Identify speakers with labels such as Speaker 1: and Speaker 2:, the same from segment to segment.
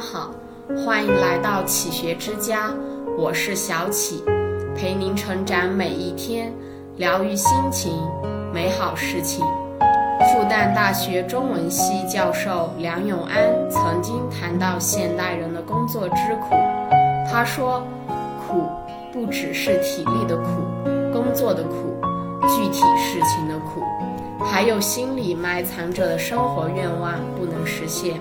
Speaker 1: 好，欢迎来到启学之家，我是小启，陪您成长每一天，疗愈心情，美好事情。复旦大学中文系教授梁永安曾经谈到现代人的工作之苦，他说：“苦不只是体力的苦，工作的苦，具体事情的苦，还有心里埋藏着的生活愿望不能实现。”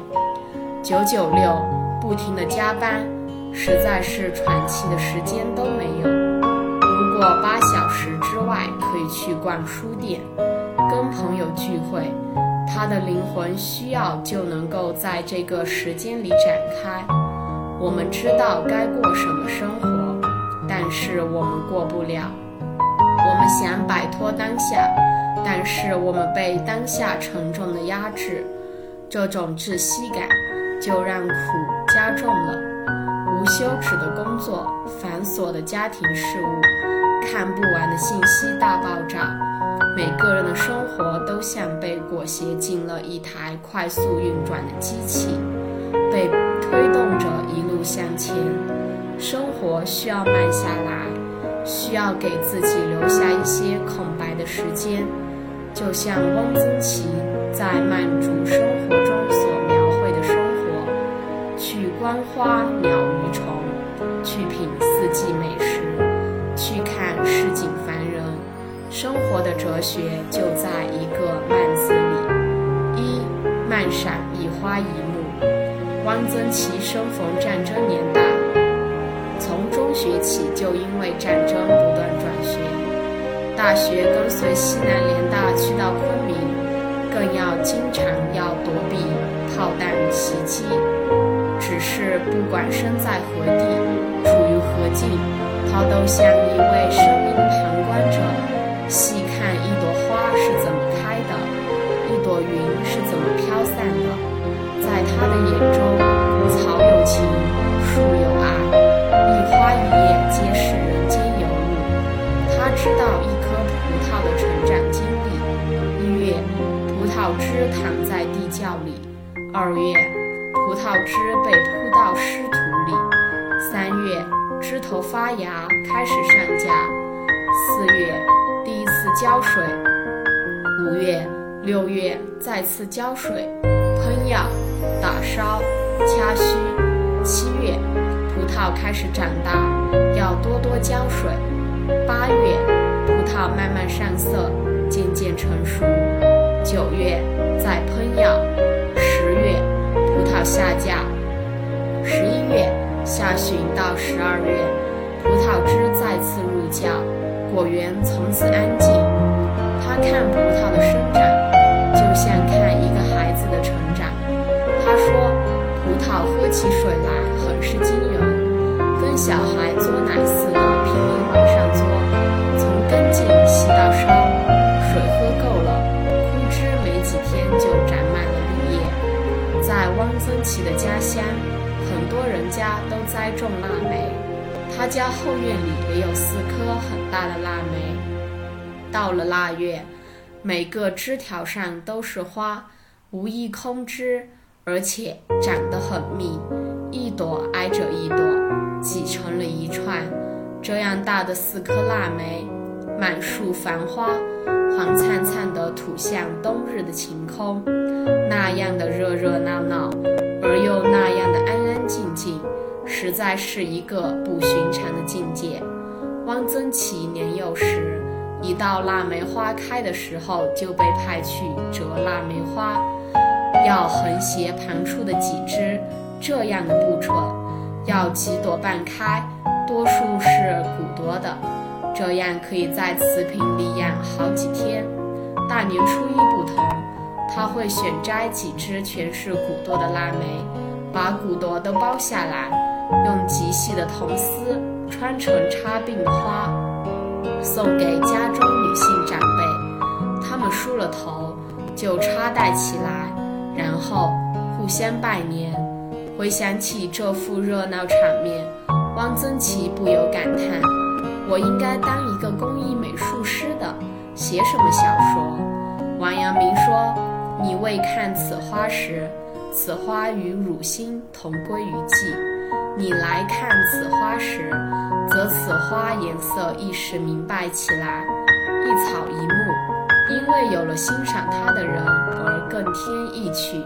Speaker 1: 九九六，不停的加班，实在是喘气的时间都没有。如果八小时之外可以去逛书店，跟朋友聚会，他的灵魂需要就能够在这个时间里展开。我们知道该过什么生活，但是我们过不了。我们想摆脱当下，但是我们被当下沉重的压制，这种窒息感。就让苦加重了，无休止的工作，繁琐的家庭事务，看不完的信息大爆炸，每个人的生活都像被裹挟进了一台快速运转的机器，被推动着一路向前。生活需要慢下来，需要给自己留下一些空白的时间，就像汪曾祺在《慢煮生活》中所。观花鸟鱼虫，去品四季美食，去看市井凡人。生活的哲学就在一个“慢”字里。一慢闪一花一木。汪曾祺生逢战争年代，从中学起就因为战争不断转学，大学跟随西南联大去到昆明，更要经常要躲避炮弹袭击。只是不管身在何地，处于何境，他都像一位生命旁观者，细看一朵花是怎么开的，一朵云是怎么飘散的。在他的眼中，草有情，树有爱，一花一叶皆是人间尤物。他知道一颗葡萄的成长经历：一月，葡萄枝躺在地窖里；二月。葡萄枝被铺到湿土里，三月枝头发芽，开始上架；四月第一次浇水，五月、六月再次浇水、喷药、打烧、掐须；七月葡萄开始长大，要多多浇水；八月葡萄慢慢上色，渐渐成熟；九月再喷药。下架。十一月下旬到十二月，葡萄汁再次入窖，果园从此安静。他看葡萄的生长，就像看一个孩子的成长。他说，葡萄喝起水来很是惊人，跟小孩汪曾祺的家乡，很多人家都栽种腊梅，他家后院里也有四棵很大的腊梅。到了腊月，每个枝条上都是花，无一空枝，而且长得很密，一朵挨着一朵，挤成了一串。这样大的四棵腊梅，满树繁花。黄灿灿的吐向冬日的晴空，那样的热热闹闹，而又那样的安安静静，实在是一个不寻常的境界。汪曾祺年幼时，一到腊梅花开的时候，就被派去折腊梅花，要横斜盘出的几枝，这样的不准，要几朵半开，多数是骨朵的。这样可以在瓷瓶里养好几天。大年初一不同，他会选摘几只全是骨朵的腊梅，把骨朵都剥下来，用极细的铜丝穿成插鬓花，送给家中女性长辈。他们梳了头，就插戴起来，然后互相拜年。回想起这副热闹场面，汪曾祺不由感叹。我应该当一个工艺美术师的，写什么小说？王阳明说：“你未看此花时，此花与汝心同归于寂。你来看此花时，则此花颜色一时明白起来，一草一木，因为有了欣赏它的人而更添意趣。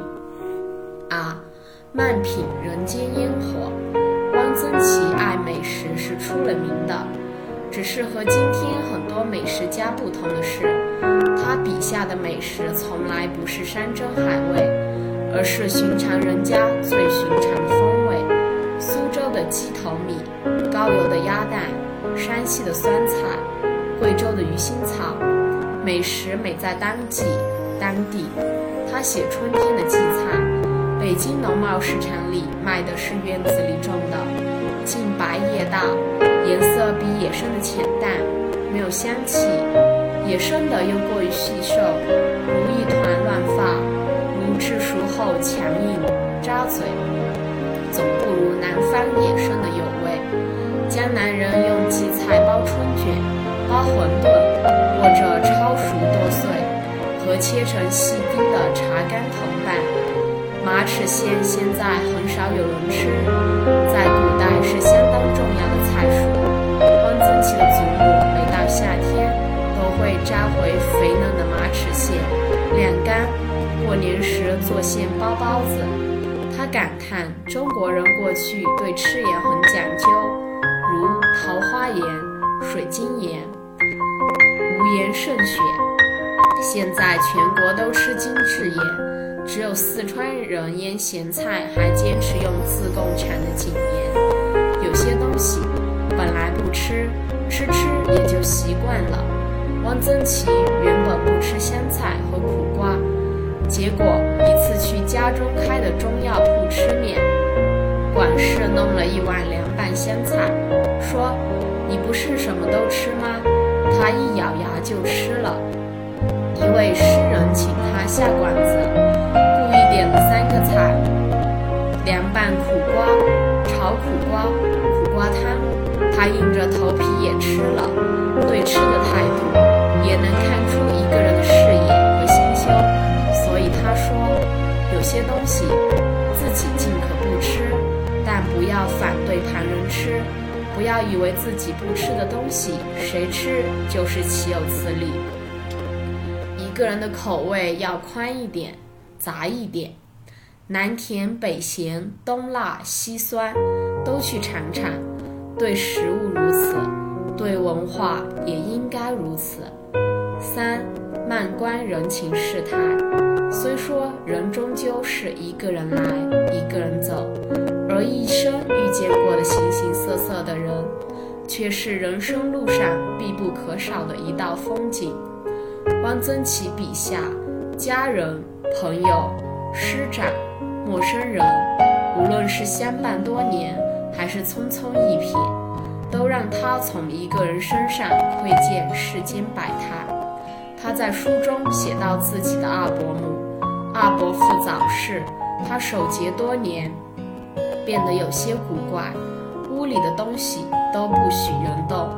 Speaker 1: 啊，慢品人间烟火。汪曾祺爱美食是出了名的，只是和今天很多美食家不同的是，他笔下的美食从来不是山珍海味，而是寻常人家最寻常的风味。苏州的鸡头米，高邮的鸭蛋，山西的酸菜，贵州的鱼腥草，美食美在当季当地。他写春天的荠菜。北京农贸市场里卖的是院子里种的，茎白叶大，颜色比野生的浅淡，没有香气；野生的又过于细瘦，如一团乱发，如吃熟后强硬扎嘴，总不如南方野生的有味。江南人用荠菜包春卷、包馄饨，或者焯熟剁碎，和切成细丁的茶干同拌。马齿苋现在很少有人吃，在古做馅包包子。他感叹中国人过去对吃盐很讲究，如桃花盐、水晶盐、无盐胜选。现在全国都吃精致盐。只有四川人腌咸菜还坚持用自贡产的井盐。有些东西本来不吃，吃吃也就习惯了。汪曾祺原本不吃香菜和苦，结果一次去家中开的中药铺吃面，管事弄了一碗凉拌香菜，说：“你不是什么都吃吗？”他一咬牙就吃了。一位诗人请他下馆子。故意点了三个菜：凉拌苦瓜、炒苦瓜、苦瓜汤。他硬着头皮也吃了。不要以为自己不吃的东西，谁吃就是岂有此理。一个人的口味要宽一点。杂一点，南甜北咸，东辣西酸，都去尝尝。对食物如此，对文化也应该如此。三，慢观人情世态。虽说人终究是一个人来，一个人走，而一生遇见过的形形色色的人，却是人生路上必不可少的一道风景。汪曾祺笔下，家人。朋友、师长、陌生人，无论是相伴多年，还是匆匆一瞥，都让他从一个人身上窥见世间百态。他在书中写到自己的二伯母，二伯父早逝，他守节多年，变得有些古怪，屋里的东西都不许人动。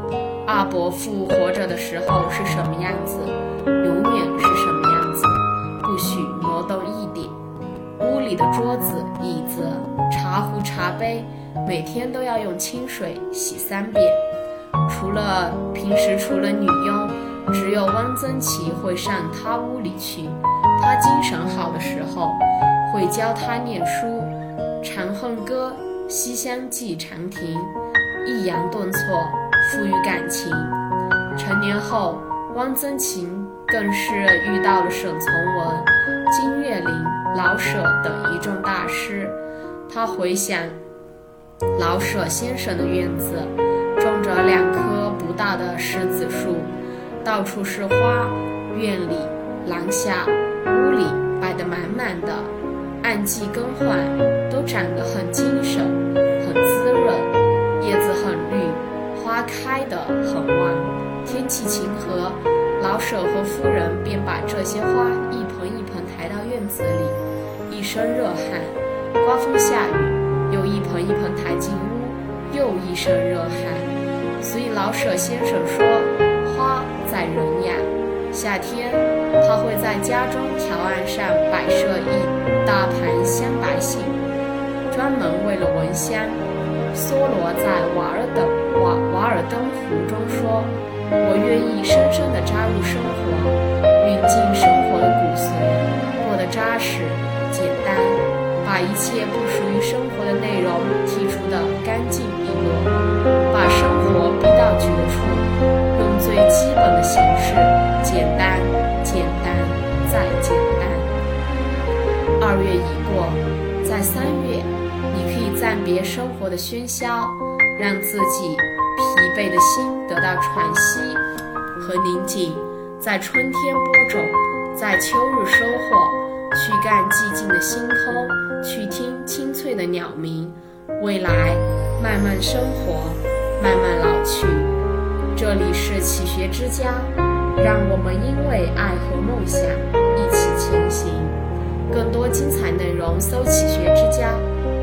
Speaker 1: 二伯父活着的时候是什么样子，永远是什么样子。不许挪动一点。屋里的桌子、椅子、茶壶、茶杯，每天都要用清水洗三遍。除了平时，除了女佣，只有汪曾祺会上他屋里去。他精神好的时候，会教他念书，《长恨歌》《西厢记》长亭，抑扬顿挫，富于感情。成年后，汪曾祺。更是遇到了沈从文、金岳霖、老舍等一众大师。他回想老舍先生的院子，种着两棵不大的柿子树，到处是花，院里、廊下、屋里摆得满满的，按季更换，都长得很精神，很滋润，叶子很绿，花开得很旺，天气晴和。老舍和夫人便把这些花一盆一盆抬到院子里，一身热汗；刮风下雨，又一盆一盆抬进屋，又一身热汗。所以老舍先生说：“花在人呀，夏天他会在家中条案上摆设一大盘香白杏，专门为了闻香。梭罗在《瓦尔登瓦瓦尔登湖》中说：“我愿意深深地扎入生活，运进生活的骨髓，过得扎实、简单，把一切不属于生活的内容剔除得干净利落，把生活逼到绝处，用最基本的形式，简单、简单再简单。”二月已过，在三月。你可以暂别生活的喧嚣，让自己疲惫的心得到喘息和宁静，在春天播种，在秋日收获，去干寂静的星空，去听清脆的鸟鸣。未来慢慢生活，慢慢老去。这里是启学之家，让我们因为爱和梦想一起前行。更多精彩内容，搜“启学之家”。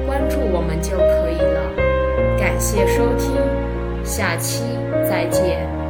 Speaker 1: 关注我们就可以了，感谢收听，下期再见。